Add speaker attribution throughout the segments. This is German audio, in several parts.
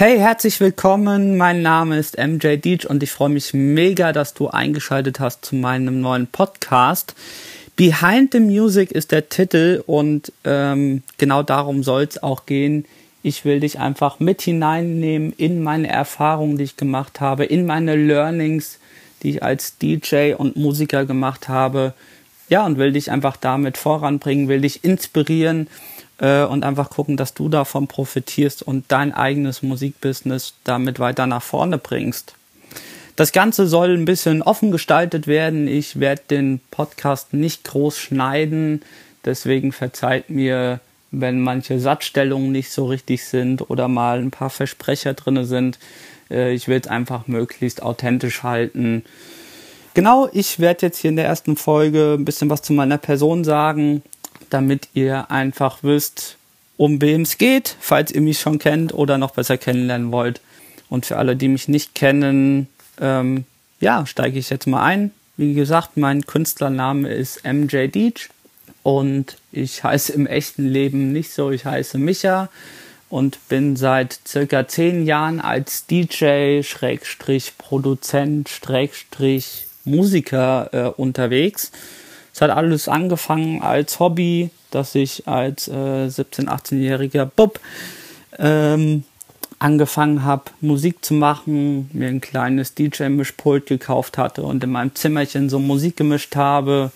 Speaker 1: Hey, herzlich willkommen. Mein Name ist MJ Deach und ich freue mich mega, dass du eingeschaltet hast zu meinem neuen Podcast. Behind the Music ist der Titel und ähm, genau darum soll es auch gehen. Ich will dich einfach mit hineinnehmen in meine Erfahrungen, die ich gemacht habe, in meine Learnings, die ich als DJ und Musiker gemacht habe. Ja, und will dich einfach damit voranbringen, will dich inspirieren äh, und einfach gucken, dass du davon profitierst und dein eigenes Musikbusiness damit weiter nach vorne bringst. Das Ganze soll ein bisschen offen gestaltet werden. Ich werde den Podcast nicht groß schneiden. Deswegen verzeiht mir, wenn manche Satzstellungen nicht so richtig sind oder mal ein paar Versprecher drin sind. Äh, ich will es einfach möglichst authentisch halten. Genau, ich werde jetzt hier in der ersten Folge ein bisschen was zu meiner Person sagen, damit ihr einfach wisst, um wem es geht, falls ihr mich schon kennt oder noch besser kennenlernen wollt. Und für alle, die mich nicht kennen, ähm, ja, steige ich jetzt mal ein. Wie gesagt, mein Künstlername ist MJ Deach und ich heiße im echten Leben nicht so. Ich heiße Micha und bin seit circa zehn Jahren als DJ, Schrägstrich, Produzent, Schrägstrich, Musiker äh, unterwegs. Es hat alles angefangen als Hobby, dass ich als äh, 17-, 18-jähriger Bub ähm, angefangen habe, Musik zu machen, mir ein kleines DJ-Mischpult gekauft hatte und in meinem Zimmerchen so Musik gemischt habe.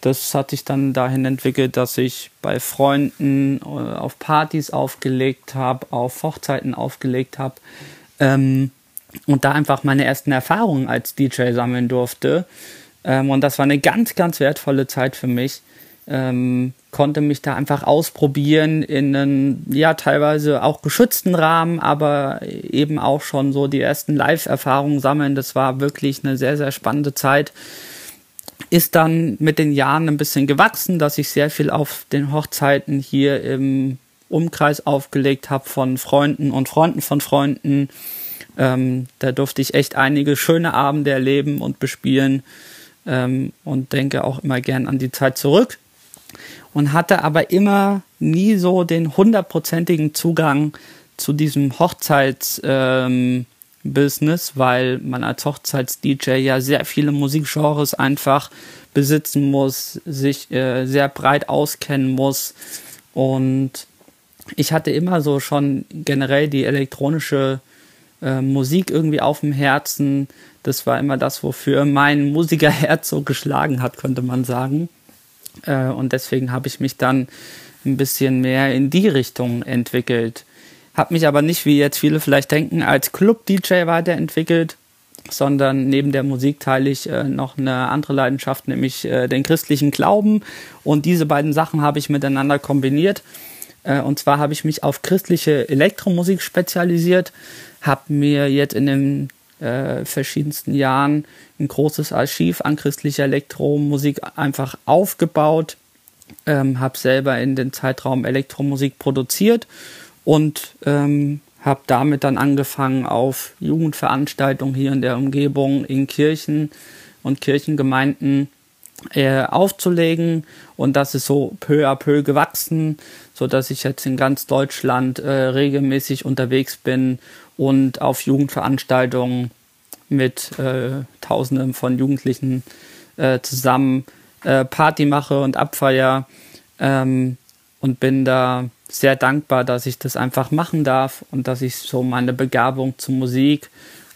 Speaker 1: Das hat sich dann dahin entwickelt, dass ich bei Freunden äh, auf Partys aufgelegt habe, auf Hochzeiten aufgelegt habe ähm, und da einfach meine ersten Erfahrungen als DJ sammeln durfte. Ähm, und das war eine ganz, ganz wertvolle Zeit für mich. Ähm, konnte mich da einfach ausprobieren in einem, ja, teilweise auch geschützten Rahmen, aber eben auch schon so die ersten Live-Erfahrungen sammeln. Das war wirklich eine sehr, sehr spannende Zeit. Ist dann mit den Jahren ein bisschen gewachsen, dass ich sehr viel auf den Hochzeiten hier im Umkreis aufgelegt habe von Freunden und Freunden von Freunden. Ähm, da durfte ich echt einige schöne Abende erleben und bespielen ähm, und denke auch immer gern an die Zeit zurück. Und hatte aber immer nie so den hundertprozentigen Zugang zu diesem Hochzeitsbusiness, ähm, weil man als Hochzeits-DJ ja sehr viele Musikgenres einfach besitzen muss, sich äh, sehr breit auskennen muss. Und ich hatte immer so schon generell die elektronische äh, Musik irgendwie auf dem Herzen. Das war immer das, wofür mein Musikerherz so geschlagen hat, könnte man sagen. Äh, und deswegen habe ich mich dann ein bisschen mehr in die Richtung entwickelt. Habe mich aber nicht, wie jetzt viele vielleicht denken, als Club-DJ weiterentwickelt, sondern neben der Musik teile ich äh, noch eine andere Leidenschaft, nämlich äh, den christlichen Glauben. Und diese beiden Sachen habe ich miteinander kombiniert. Äh, und zwar habe ich mich auf christliche Elektromusik spezialisiert, habe mir jetzt in den äh, verschiedensten Jahren ein großes Archiv an christlicher Elektromusik einfach aufgebaut, ähm, habe selber in den Zeitraum Elektromusik produziert und ähm, habe damit dann angefangen, auf Jugendveranstaltungen hier in der Umgebung, in Kirchen und Kirchengemeinden äh, aufzulegen. Und das ist so peu à peu gewachsen, so dass ich jetzt in ganz Deutschland äh, regelmäßig unterwegs bin und auf Jugendveranstaltungen mit äh, Tausenden von Jugendlichen äh, zusammen äh, Party mache und abfeier ähm, und bin da sehr dankbar, dass ich das einfach machen darf und dass ich so meine Begabung zur Musik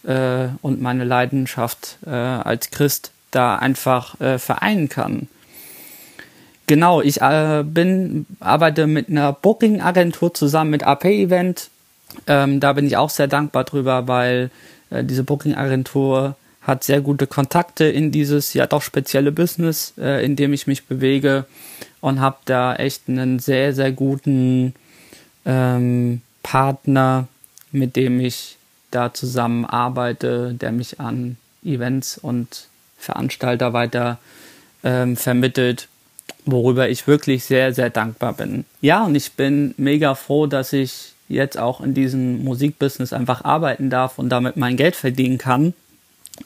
Speaker 1: und meine Leidenschaft als Christ da einfach äh, vereinen kann. Genau, ich bin, arbeite mit einer Booking-Agentur zusammen mit AP Event ähm, da bin ich auch sehr dankbar drüber, weil äh, diese Booking-Agentur hat sehr gute Kontakte in dieses ja doch spezielle Business, äh, in dem ich mich bewege und habe da echt einen sehr, sehr guten ähm, Partner, mit dem ich da zusammen arbeite, der mich an Events und Veranstalter weiter ähm, vermittelt, worüber ich wirklich sehr, sehr dankbar bin. Ja, und ich bin mega froh, dass ich jetzt auch in diesem Musikbusiness einfach arbeiten darf und damit mein Geld verdienen kann.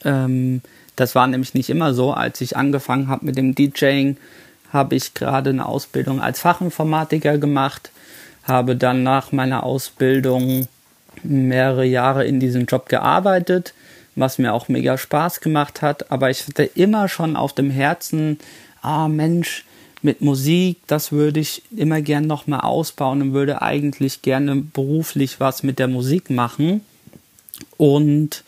Speaker 1: Ähm, das war nämlich nicht immer so. Als ich angefangen habe mit dem DJing, habe ich gerade eine Ausbildung als Fachinformatiker gemacht, habe dann nach meiner Ausbildung mehrere Jahre in diesem Job gearbeitet, was mir auch mega Spaß gemacht hat. Aber ich hatte immer schon auf dem Herzen, ah Mensch, mit Musik, das würde ich immer gern nochmal ausbauen und würde eigentlich gerne beruflich was mit der Musik machen. Und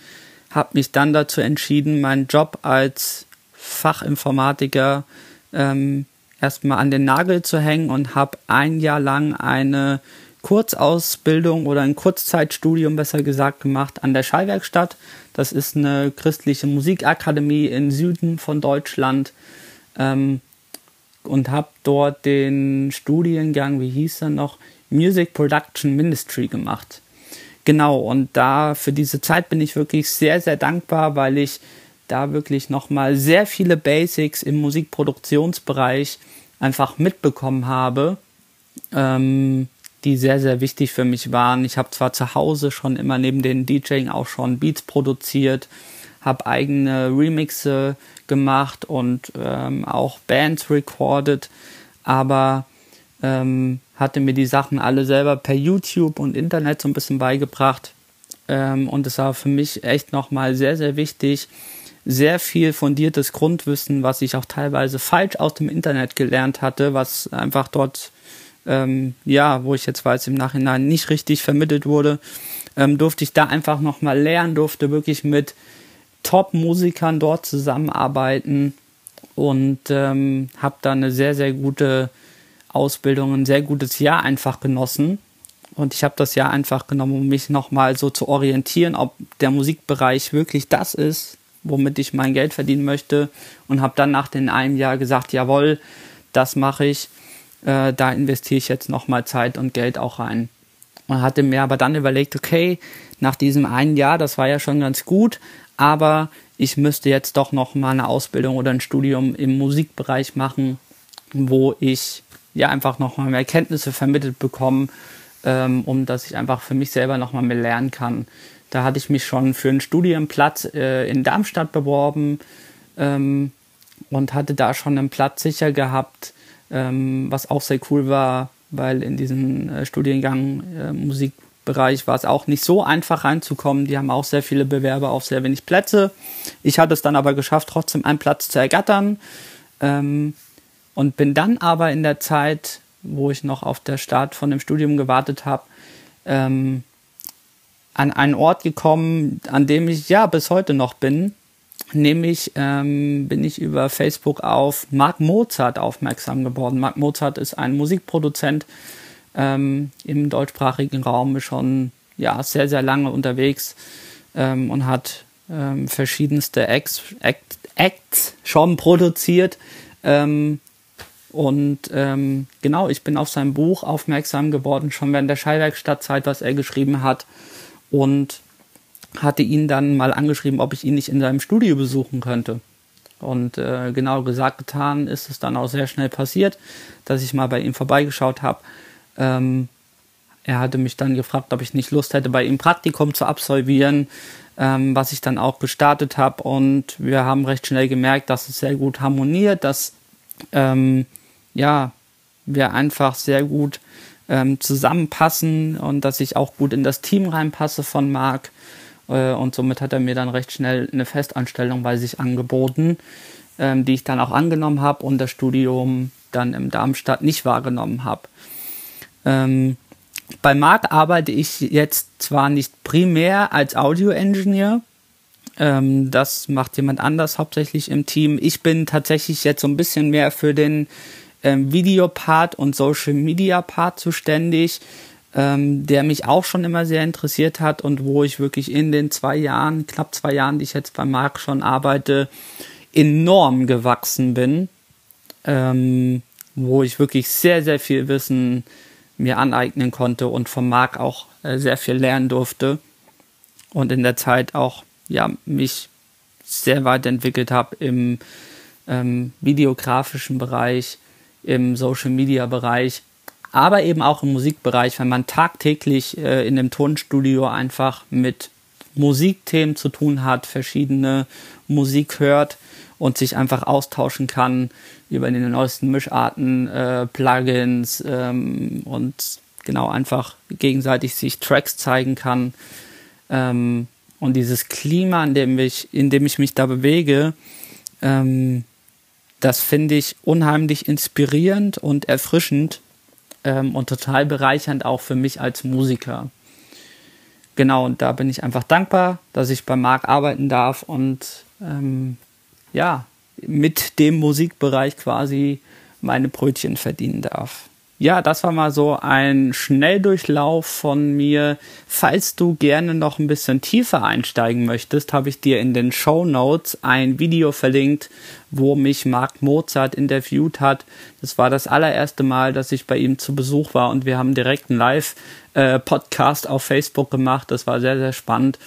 Speaker 1: habe mich dann dazu entschieden, meinen Job als Fachinformatiker ähm, erstmal an den Nagel zu hängen und habe ein Jahr lang eine Kurzausbildung oder ein Kurzzeitstudium besser gesagt gemacht an der Schallwerkstatt. Das ist eine christliche Musikakademie im Süden von Deutschland ähm, und habe dort den Studiengang, wie hieß er noch, Music Production Ministry gemacht. Genau, und da für diese Zeit bin ich wirklich sehr, sehr dankbar, weil ich da wirklich nochmal sehr viele Basics im Musikproduktionsbereich einfach mitbekommen habe, ähm, die sehr, sehr wichtig für mich waren. Ich habe zwar zu Hause schon immer neben den DJing auch schon Beats produziert, habe eigene Remixe gemacht und ähm, auch Bands recorded, aber ähm, hatte mir die Sachen alle selber per YouTube und Internet so ein bisschen beigebracht. Ähm, und es war für mich echt nochmal sehr, sehr wichtig, sehr viel fundiertes Grundwissen, was ich auch teilweise falsch aus dem Internet gelernt hatte, was einfach dort, ähm, ja, wo ich jetzt weiß, im Nachhinein nicht richtig vermittelt wurde, ähm, durfte ich da einfach nochmal lernen, durfte wirklich mit Top-Musikern dort zusammenarbeiten und ähm, habe da eine sehr, sehr gute Ausbildung, ein sehr gutes Jahr einfach genossen. Und ich habe das Jahr einfach genommen, um mich nochmal so zu orientieren, ob der Musikbereich wirklich das ist, womit ich mein Geld verdienen möchte. Und habe dann nach den einem Jahr gesagt, jawohl, das mache ich. Äh, da investiere ich jetzt nochmal Zeit und Geld auch rein. Und hatte mir aber dann überlegt, okay, nach diesem einen Jahr, das war ja schon ganz gut, aber ich müsste jetzt doch noch mal eine Ausbildung oder ein Studium im Musikbereich machen, wo ich ja einfach noch mal mehr Kenntnisse vermittelt bekomme, ähm, um dass ich einfach für mich selber noch mal mehr lernen kann. Da hatte ich mich schon für einen Studienplatz äh, in Darmstadt beworben ähm, und hatte da schon einen Platz sicher gehabt, ähm, was auch sehr cool war, weil in diesem äh, Studiengang äh, Musik Bereich war es auch nicht so einfach reinzukommen. Die haben auch sehr viele Bewerber auf sehr wenig Plätze. Ich hatte es dann aber geschafft, trotzdem einen Platz zu ergattern. Ähm, und bin dann aber in der Zeit, wo ich noch auf der Start von dem Studium gewartet habe, ähm, an einen Ort gekommen, an dem ich ja bis heute noch bin. Nämlich ähm, bin ich über Facebook auf Mark Mozart aufmerksam geworden. Mark Mozart ist ein Musikproduzent, ähm, im deutschsprachigen Raum schon ja, sehr, sehr lange unterwegs ähm, und hat ähm, verschiedenste Acts, Act, Acts schon produziert. Ähm, und ähm, genau, ich bin auf sein Buch aufmerksam geworden, schon während der Schallwerkstattzeit, was er geschrieben hat. Und hatte ihn dann mal angeschrieben, ob ich ihn nicht in seinem Studio besuchen könnte. Und äh, genau gesagt, getan ist es dann auch sehr schnell passiert, dass ich mal bei ihm vorbeigeschaut habe. Ähm, er hatte mich dann gefragt, ob ich nicht Lust hätte, bei ihm Praktikum zu absolvieren, ähm, was ich dann auch gestartet habe. Und wir haben recht schnell gemerkt, dass es sehr gut harmoniert, dass ähm, ja, wir einfach sehr gut ähm, zusammenpassen und dass ich auch gut in das Team reinpasse von Marc. Äh, und somit hat er mir dann recht schnell eine Festanstellung bei sich angeboten, ähm, die ich dann auch angenommen habe und das Studium dann im Darmstadt nicht wahrgenommen habe. Ähm, bei Marc arbeite ich jetzt zwar nicht primär als Audio-Engineer, ähm, das macht jemand anders hauptsächlich im Team. Ich bin tatsächlich jetzt so ein bisschen mehr für den Videopart und Social Media Part zuständig, ähm, der mich auch schon immer sehr interessiert hat und wo ich wirklich in den zwei Jahren, knapp zwei Jahren, die ich jetzt bei Marc schon arbeite, enorm gewachsen bin, ähm, wo ich wirklich sehr, sehr viel Wissen mir aneignen konnte und vom Marc auch äh, sehr viel lernen durfte und in der Zeit auch ja mich sehr weit entwickelt habe im ähm, videografischen Bereich, im Social Media Bereich, aber eben auch im Musikbereich, wenn man tagtäglich äh, in dem Tonstudio einfach mit Musikthemen zu tun hat, verschiedene Musik hört und sich einfach austauschen kann über die neuesten Mischarten, äh, Plugins ähm, und genau einfach gegenseitig sich Tracks zeigen kann. Ähm, und dieses Klima, in dem ich, in dem ich mich da bewege, ähm, das finde ich unheimlich inspirierend und erfrischend ähm, und total bereichernd auch für mich als Musiker. Genau, und da bin ich einfach dankbar, dass ich bei Marc arbeiten darf und ähm, ja, mit dem Musikbereich quasi meine Brötchen verdienen darf. Ja, das war mal so ein Schnelldurchlauf von mir. Falls du gerne noch ein bisschen tiefer einsteigen möchtest, habe ich dir in den Show Notes ein Video verlinkt, wo mich Marc Mozart interviewt hat. Das war das allererste Mal, dass ich bei ihm zu Besuch war und wir haben direkt einen Live-Podcast auf Facebook gemacht. Das war sehr, sehr spannend.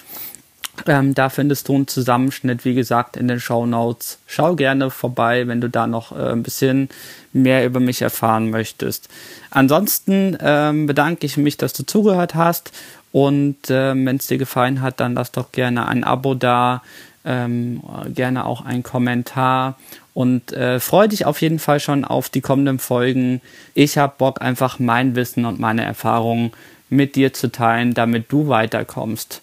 Speaker 1: Ähm, da findest du einen Zusammenschnitt, wie gesagt, in den Show Notes. Schau gerne vorbei, wenn du da noch äh, ein bisschen mehr über mich erfahren möchtest. Ansonsten ähm, bedanke ich mich, dass du zugehört hast. Und äh, wenn es dir gefallen hat, dann lass doch gerne ein Abo da, ähm, gerne auch einen Kommentar und äh, freue dich auf jeden Fall schon auf die kommenden Folgen. Ich habe Bock, einfach mein Wissen und meine Erfahrungen mit dir zu teilen, damit du weiterkommst.